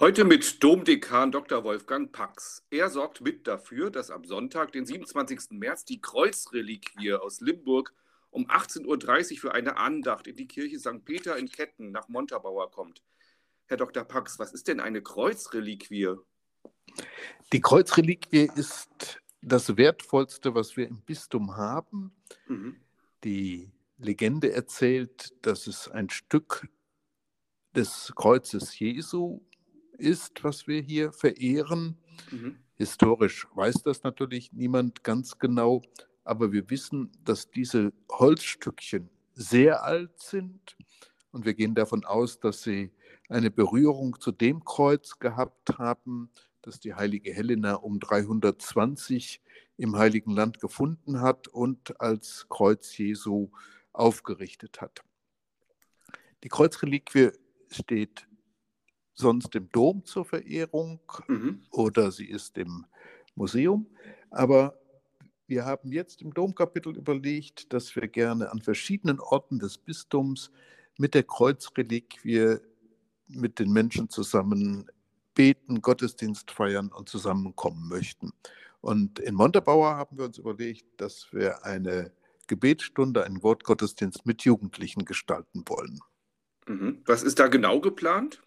Heute mit Domdekan Dr. Wolfgang Pax. Er sorgt mit dafür, dass am Sonntag, den 27. März, die Kreuzreliquie aus Limburg um 18.30 Uhr für eine Andacht in die Kirche St. Peter in Ketten nach Montabaur kommt. Herr Dr. Pax, was ist denn eine Kreuzreliquie? Die Kreuzreliquie ist das Wertvollste, was wir im Bistum haben. Mhm. Die Legende erzählt, dass es ein Stück des Kreuzes Jesu ist, was wir hier verehren. Mhm. Historisch weiß das natürlich niemand ganz genau, aber wir wissen, dass diese Holzstückchen sehr alt sind und wir gehen davon aus, dass sie eine Berührung zu dem Kreuz gehabt haben, das die heilige Helena um 320 im Heiligen Land gefunden hat und als Kreuz Jesu aufgerichtet hat. Die Kreuzreliquie steht sonst im Dom zur Verehrung mhm. oder sie ist im Museum. Aber wir haben jetzt im Domkapitel überlegt, dass wir gerne an verschiedenen Orten des Bistums mit der Kreuzreliquie mit den Menschen zusammen beten, Gottesdienst feiern und zusammenkommen möchten. Und in Montabaur haben wir uns überlegt, dass wir eine Gebetsstunde, einen Wortgottesdienst mit Jugendlichen gestalten wollen. Mhm. Was ist da genau geplant?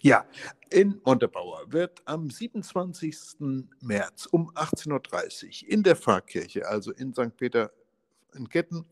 Ja, in Montabaur wird am 27. März um 18.30 Uhr in der Pfarrkirche, also in St. Peter in Ketten,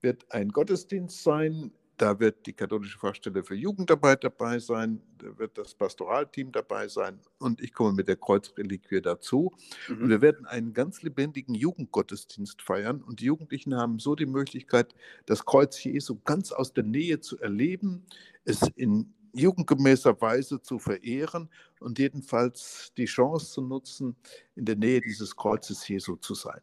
wird ein Gottesdienst sein. Da wird die katholische Fachstelle für Jugendarbeit dabei sein, da wird das Pastoralteam dabei sein und ich komme mit der Kreuzreliquie dazu. Mhm. Und wir werden einen ganz lebendigen Jugendgottesdienst feiern und die Jugendlichen haben so die Möglichkeit, das Kreuz Jesu ganz aus der Nähe zu erleben, es in jugendgemäßer Weise zu verehren und jedenfalls die Chance zu nutzen, in der Nähe dieses Kreuzes Jesu zu sein.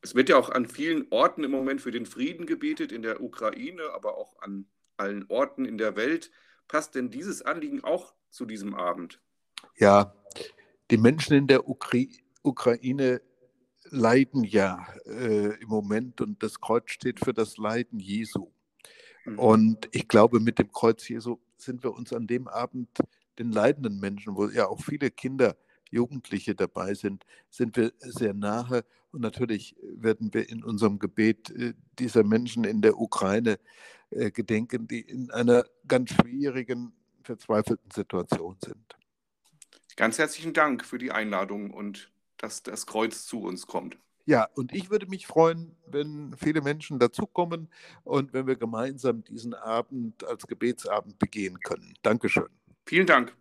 Es wird ja auch an vielen Orten im Moment für den Frieden gebetet, in der Ukraine, aber auch an allen Orten in der Welt. Passt denn dieses Anliegen auch zu diesem Abend? Ja, die Menschen in der Ukra Ukraine leiden ja äh, im Moment und das Kreuz steht für das Leiden Jesu. Mhm. Und ich glaube, mit dem Kreuz Jesu sind wir uns an dem Abend den leidenden Menschen, wo ja auch viele Kinder, Jugendliche dabei sind, sind wir sehr nahe. Und natürlich werden wir in unserem Gebet äh, dieser Menschen in der Ukraine äh, gedenken, die in einer ganz schwierigen, verzweifelten Situation sind. Ganz herzlichen Dank für die Einladung und dass das Kreuz zu uns kommt. Ja, und ich würde mich freuen, wenn viele Menschen dazukommen und wenn wir gemeinsam diesen Abend als Gebetsabend begehen können. Dankeschön. Vielen Dank.